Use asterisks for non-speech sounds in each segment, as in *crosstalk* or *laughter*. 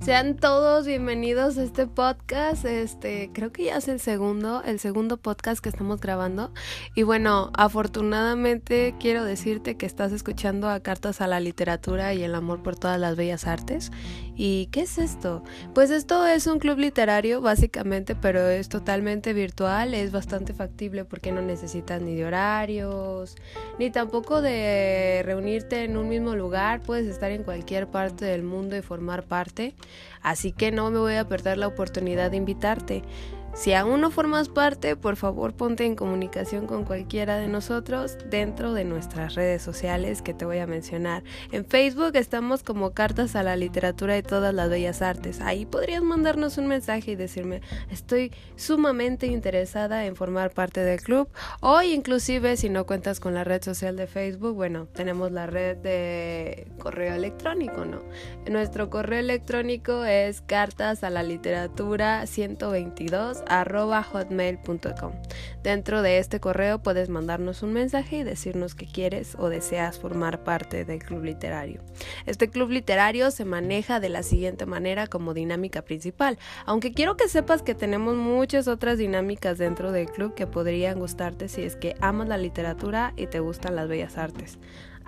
Sean todos bienvenidos a este podcast. Este, creo que ya es el segundo, el segundo podcast que estamos grabando. Y bueno, afortunadamente quiero decirte que estás escuchando a Cartas a la Literatura y el amor por todas las bellas artes. ¿Y qué es esto? Pues esto es un club literario, básicamente, pero es totalmente virtual, es bastante factible porque no necesitas ni de horarios, ni tampoco de reunirte en un mismo lugar, puedes estar en cualquier parte del mundo y formar parte. Así que no me voy a perder la oportunidad de invitarte. Si aún no formas parte, por favor ponte en comunicación con cualquiera de nosotros dentro de nuestras redes sociales que te voy a mencionar. En Facebook estamos como Cartas a la Literatura y todas las bellas artes. Ahí podrías mandarnos un mensaje y decirme, estoy sumamente interesada en formar parte del club. O inclusive si no cuentas con la red social de Facebook, bueno, tenemos la red de correo electrónico, ¿no? Nuestro correo electrónico es cartas a la literatura 122 arroba hotmail.com. Dentro de este correo puedes mandarnos un mensaje y decirnos que quieres o deseas formar parte del club literario. Este club literario se maneja de la siguiente manera como dinámica principal, aunque quiero que sepas que tenemos muchas otras dinámicas dentro del club que podrían gustarte si es que amas la literatura y te gustan las bellas artes.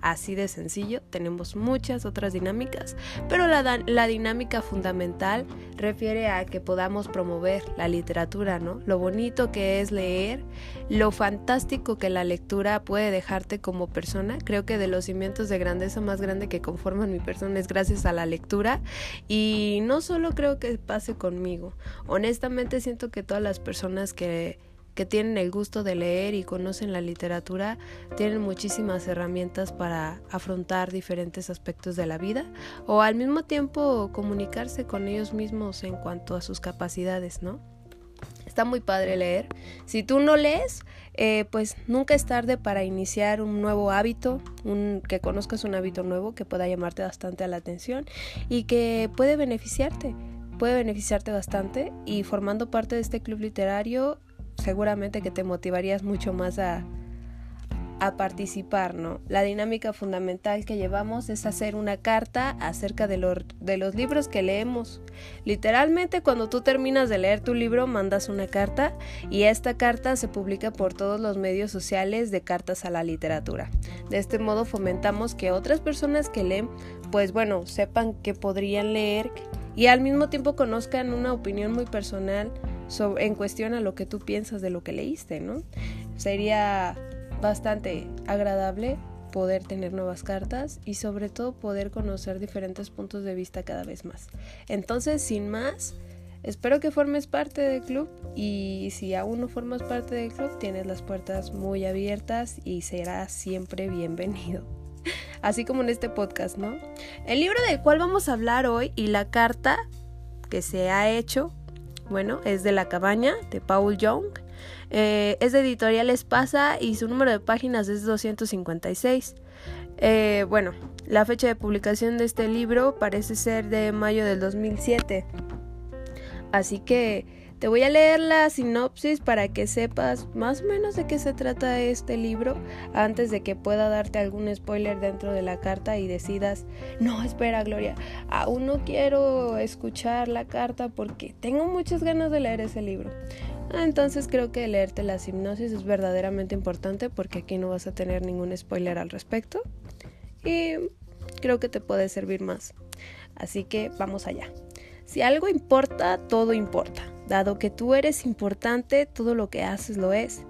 Así de sencillo, tenemos muchas otras dinámicas, pero la, dinámica fundamental refiere a que podamos promover la literatura, ¿no? Lo bonito que es leer, lo fantástico que la lectura puede dejarte como persona. Creo que de los cimientos de grandeza más grande que conforman mi persona es gracias a la lectura y no solo creo que pase conmigo. Honestamente siento que todas las personas que que tienen el gusto de leer y conocen la literatura tienen muchísimas herramientas para afrontar diferentes aspectos de la vida o al mismo tiempo comunicarse con ellos mismos en cuanto a sus capacidades, ¿no? Está muy padre leer. Si tú no lees, eh, pues nunca es tarde para iniciar un nuevo hábito, un, que conozcas un hábito nuevo que pueda llamarte bastante a la atención y que puede beneficiarte puede beneficiarte bastante y formando parte de este club literario seguramente que te motivarías mucho más a, a participar, ¿no? La dinámica fundamental que llevamos es hacer una carta acerca de, de, los libros que leemos. Literalmente cuando tú terminas de leer tu libro mandas una carta y esta carta se publica por todos los medios sociales de cartas a la literatura. De este modo fomentamos que otras personas que leen, pues bueno, sepan que podrían leer y al mismo tiempo conozcan una opinión muy personal en cuestión a lo que tú piensas de lo que leíste, ¿no? Sería bastante agradable poder tener nuevas cartas y sobre todo poder conocer diferentes puntos de vista cada vez más. Entonces, sin más, espero que formes parte del club y si aún no formas parte del club, tienes las puertas muy abiertas y serás siempre bienvenido. *laughs* Así como en este podcast, ¿no? El libro del cual vamos a hablar hoy y la carta que se ha hecho bueno, es de La Cabaña, de Paul Young. Eh, es de Editorial Espasa y su número de páginas es 256. Eh, bueno, la fecha de publicación de este libro parece ser de mayo del 2007. Así que te voy a leer la sinopsis para que sepas más o menos de qué se trata este libro antes de que pueda darte algún spoiler dentro de la carta y decidas, no, espera Gloria, aún no quiero escuchar la carta porque tengo muchas ganas de leer ese libro. Entonces creo que leerte la sinopsis es verdaderamente importante porque aquí no vas a tener ningún spoiler al respecto y creo que te puede servir más. Así que vamos allá. Si algo importa, todo importa. Dado que tú eres importante, todo lo que haces lo es.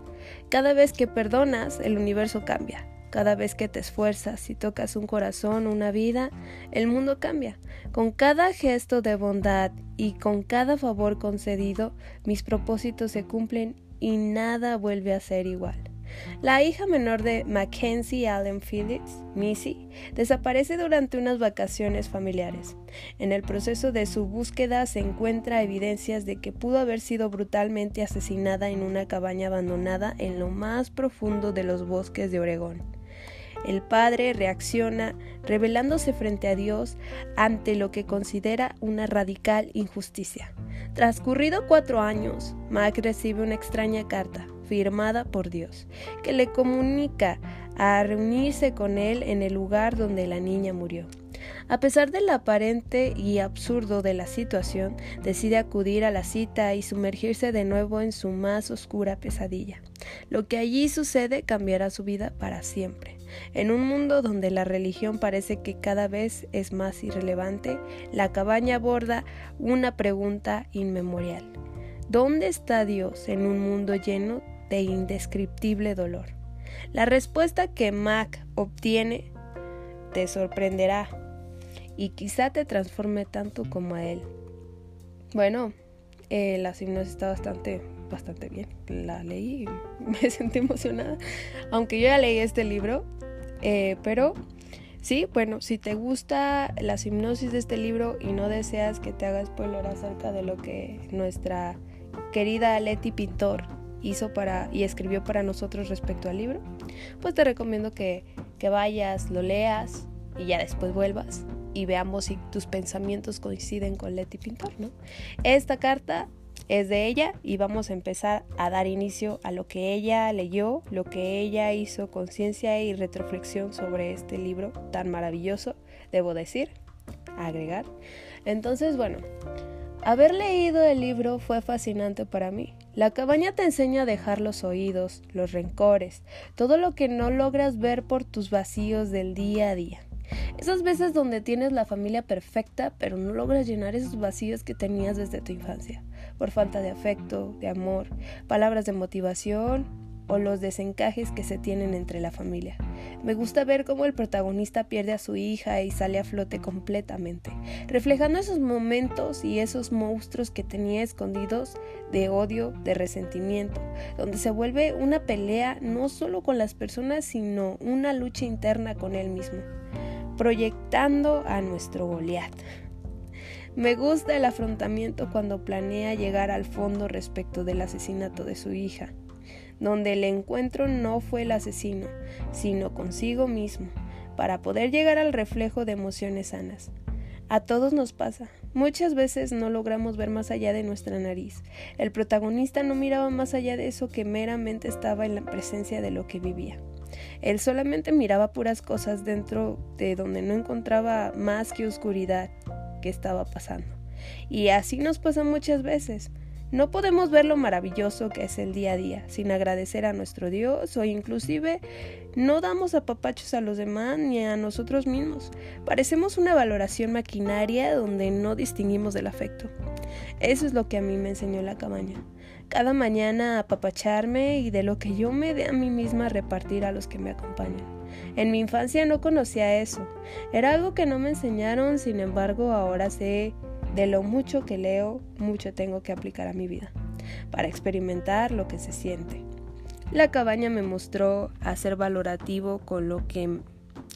Cada vez que perdonas, el universo cambia. Cada vez que te esfuerzas y tocas un corazón, una vida, el mundo cambia. Con cada gesto de bondad y con cada favor concedido, mis propósitos se cumplen y nada vuelve a ser igual. La hija menor de Mackenzie Allen Phillips, Missy, desaparece durante unas vacaciones familiares. En el proceso de su búsqueda se encuentra evidencias de que pudo haber sido brutalmente asesinada en una cabaña abandonada en lo más profundo de los bosques de Oregón. El padre reacciona revelándose frente a Dios ante lo que considera una radical injusticia. Transcurrido cuatro años, Mac recibe una extraña carta firmada por Dios, que le comunica a reunirse con él en el lugar donde la niña murió. A pesar del aparente y absurdo de la situación, decide acudir a la cita y sumergirse de nuevo en su más oscura pesadilla. Lo que allí sucede cambiará su vida para siempre. En un mundo donde la religión parece que cada vez es más irrelevante, la cabaña aborda una pregunta inmemorial. ¿Dónde está Dios en un mundo lleno de indescriptible dolor? La respuesta que Mac obtiene te sorprenderá y quizá te transforme tanto como a él. Bueno, eh, la hipnosis está bastante, bastante bien. La leí y *laughs* me sentí emocionada. Aunque yo ya leí este libro, eh, pero sí, bueno, si te gusta la hipnosis de este libro y no deseas que te haga spoiler acerca de lo que nuestra querida Leti Pintor hizo para y escribió para nosotros respecto al libro, pues te recomiendo que, que vayas, lo leas y ya después vuelvas y veamos si tus pensamientos coinciden con Leti Pintor, ¿no? Esta carta es de ella y vamos a empezar a dar inicio a lo que ella leyó, lo que ella hizo conciencia y retroflexión sobre este libro tan maravilloso, debo decir, agregar. Entonces, bueno, haber leído el libro fue fascinante para mí. La cabaña te enseña a dejar los oídos, los rencores, todo lo que no logras ver por tus vacíos del día a día. Esas veces donde tienes la familia perfecta, pero no logras llenar esos vacíos que tenías desde tu infancia, por falta de afecto, de amor, palabras de motivación o los desencajes que se tienen entre la familia. Me gusta ver cómo el protagonista pierde a su hija y sale a flote completamente, reflejando esos momentos y esos monstruos que tenía escondidos de odio, de resentimiento, donde se vuelve una pelea no solo con las personas, sino una lucha interna con él mismo proyectando a nuestro Goliat. Me gusta el afrontamiento cuando planea llegar al fondo respecto del asesinato de su hija, donde el encuentro no fue el asesino, sino consigo mismo, para poder llegar al reflejo de emociones sanas. A todos nos pasa. Muchas veces no logramos ver más allá de nuestra nariz. El protagonista no miraba más allá de eso que meramente estaba en la presencia de lo que vivía. Él solamente miraba puras cosas dentro de donde no encontraba más que oscuridad que estaba pasando. Y así nos pasa muchas veces. No podemos ver lo maravilloso que es el día a día sin agradecer a nuestro Dios o inclusive no damos apapachos a los demás ni a nosotros mismos. Parecemos una valoración maquinaria donde no distinguimos del afecto. Eso es lo que a mí me enseñó la cabaña cada mañana apapacharme y de lo que yo me dé a mí misma repartir a los que me acompañan. En mi infancia no conocía eso. Era algo que no me enseñaron, sin embargo ahora sé de lo mucho que leo, mucho tengo que aplicar a mi vida, para experimentar lo que se siente. La cabaña me mostró a ser valorativo con, lo que,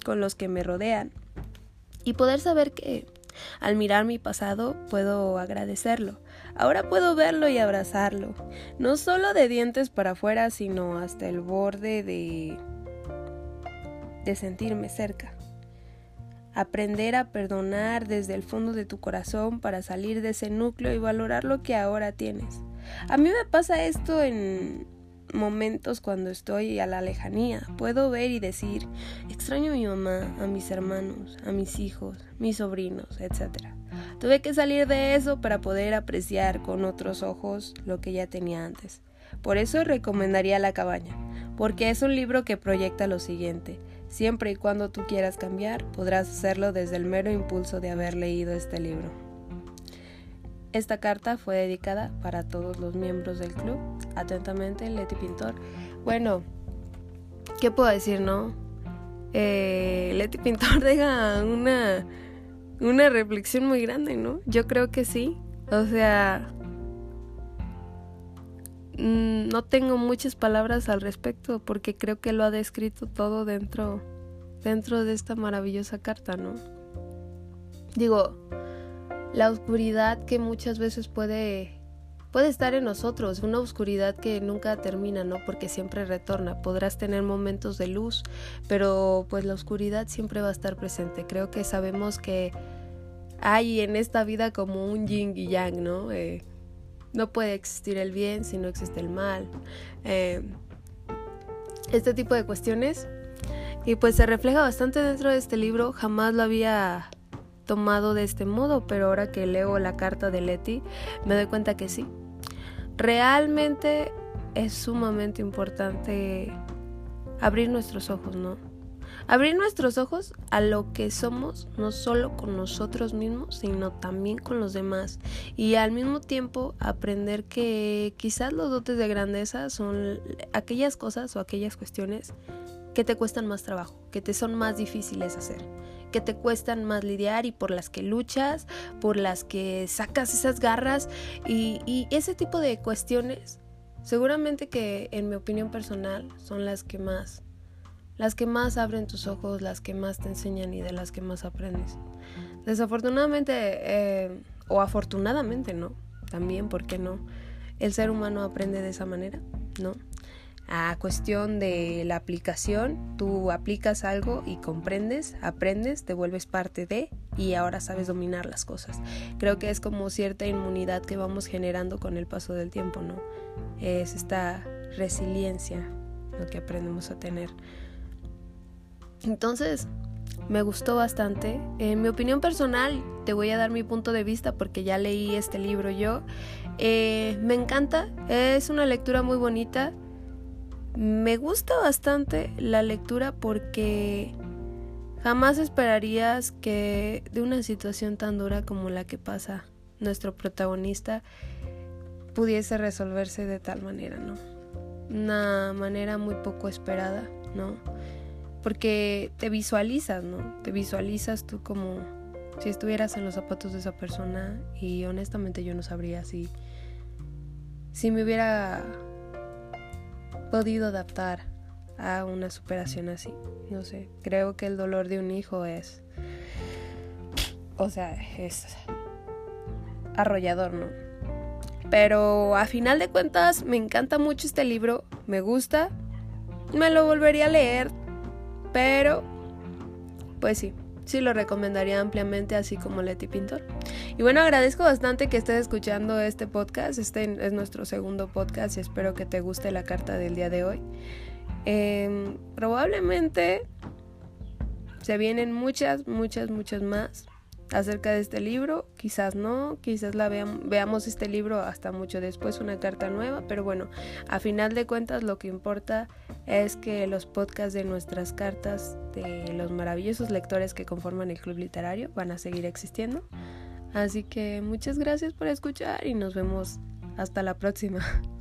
con los que me rodean y poder saber que al mirar mi pasado puedo agradecerlo, Ahora puedo verlo y abrazarlo, no solo de dientes para afuera, sino hasta el borde de de sentirme cerca. Aprender a perdonar desde el fondo de tu corazón para salir de ese núcleo y valorar lo que ahora tienes. A mí me pasa esto en momentos cuando estoy a la lejanía. Puedo ver y decir, extraño a mi mamá, a mis hermanos, a mis hijos, mis sobrinos, etc. Tuve que salir de eso para poder apreciar con otros ojos lo que ya tenía antes. Por eso recomendaría La cabaña, porque es un libro que proyecta lo siguiente. Siempre y cuando tú quieras cambiar, podrás hacerlo desde el mero impulso de haber leído este libro. Esta carta fue dedicada para todos los miembros del club. Atentamente, Leti Pintor. Bueno, ¿qué puedo decir, no? Eh, Leti Pintor *laughs* deja una una reflexión muy grande, ¿no? Yo creo que sí. O sea, no tengo muchas palabras al respecto porque creo que lo ha descrito todo dentro dentro de esta maravillosa carta, ¿no? Digo, la oscuridad que muchas veces puede puede estar en nosotros, una oscuridad que nunca termina, ¿no? Porque siempre retorna. Podrás tener momentos de luz, pero pues la oscuridad siempre va a estar presente. Creo que sabemos que hay en esta vida como un yin y yang, ¿no? Eh, no puede existir el bien si no existe el mal. Eh, este tipo de cuestiones. Y pues se refleja bastante dentro de este libro. Jamás lo había tomado de este modo, pero ahora que leo la carta de Leti, me doy cuenta que sí. Realmente es sumamente importante abrir nuestros ojos, ¿no? Abrir nuestros ojos a lo que somos, no solo con nosotros mismos, sino también con los demás. Y al mismo tiempo aprender que quizás los dotes de grandeza son aquellas cosas o aquellas cuestiones que te cuestan más trabajo, que te son más difíciles hacer, que te cuestan más lidiar y por las que luchas, por las que sacas esas garras y, y ese tipo de cuestiones, seguramente que en mi opinión personal son las que más las que más abren tus ojos, las que más te enseñan y de las que más aprendes. Desafortunadamente, eh, o afortunadamente, ¿no? También, ¿por qué no? El ser humano aprende de esa manera, ¿no? A cuestión de la aplicación, tú aplicas algo y comprendes, aprendes, te vuelves parte de y ahora sabes dominar las cosas. Creo que es como cierta inmunidad que vamos generando con el paso del tiempo, ¿no? Es esta resiliencia lo que aprendemos a tener. Entonces, me gustó bastante. En mi opinión personal, te voy a dar mi punto de vista porque ya leí este libro yo. Eh, me encanta, es una lectura muy bonita. Me gusta bastante la lectura porque jamás esperarías que de una situación tan dura como la que pasa nuestro protagonista pudiese resolverse de tal manera, ¿no? Una manera muy poco esperada, ¿no? Porque te visualizas, ¿no? Te visualizas tú como si estuvieras en los zapatos de esa persona y honestamente yo no sabría si si me hubiera podido adaptar a una superación así. No sé, creo que el dolor de un hijo es o sea, es arrollador, ¿no? Pero a final de cuentas me encanta mucho este libro, me gusta, me lo volvería a leer pero, pues sí, sí lo recomendaría ampliamente, así como Leti Pintor. Y bueno, agradezco bastante que estés escuchando este podcast. Este es nuestro segundo podcast y espero que te guste la carta del día de hoy. Em, probablemente se vienen muchas, muchas, muchas más acerca de este libro. Quizás no, quizás la veamos este libro hasta mucho después, una carta nueva, pero bueno, a final de cuentas lo que importa es que los podcasts de nuestras cartas de los maravillosos lectores que conforman el club literario van a seguir existiendo. Así que muchas gracias por escuchar y nos vemos hasta la próxima. *laughs*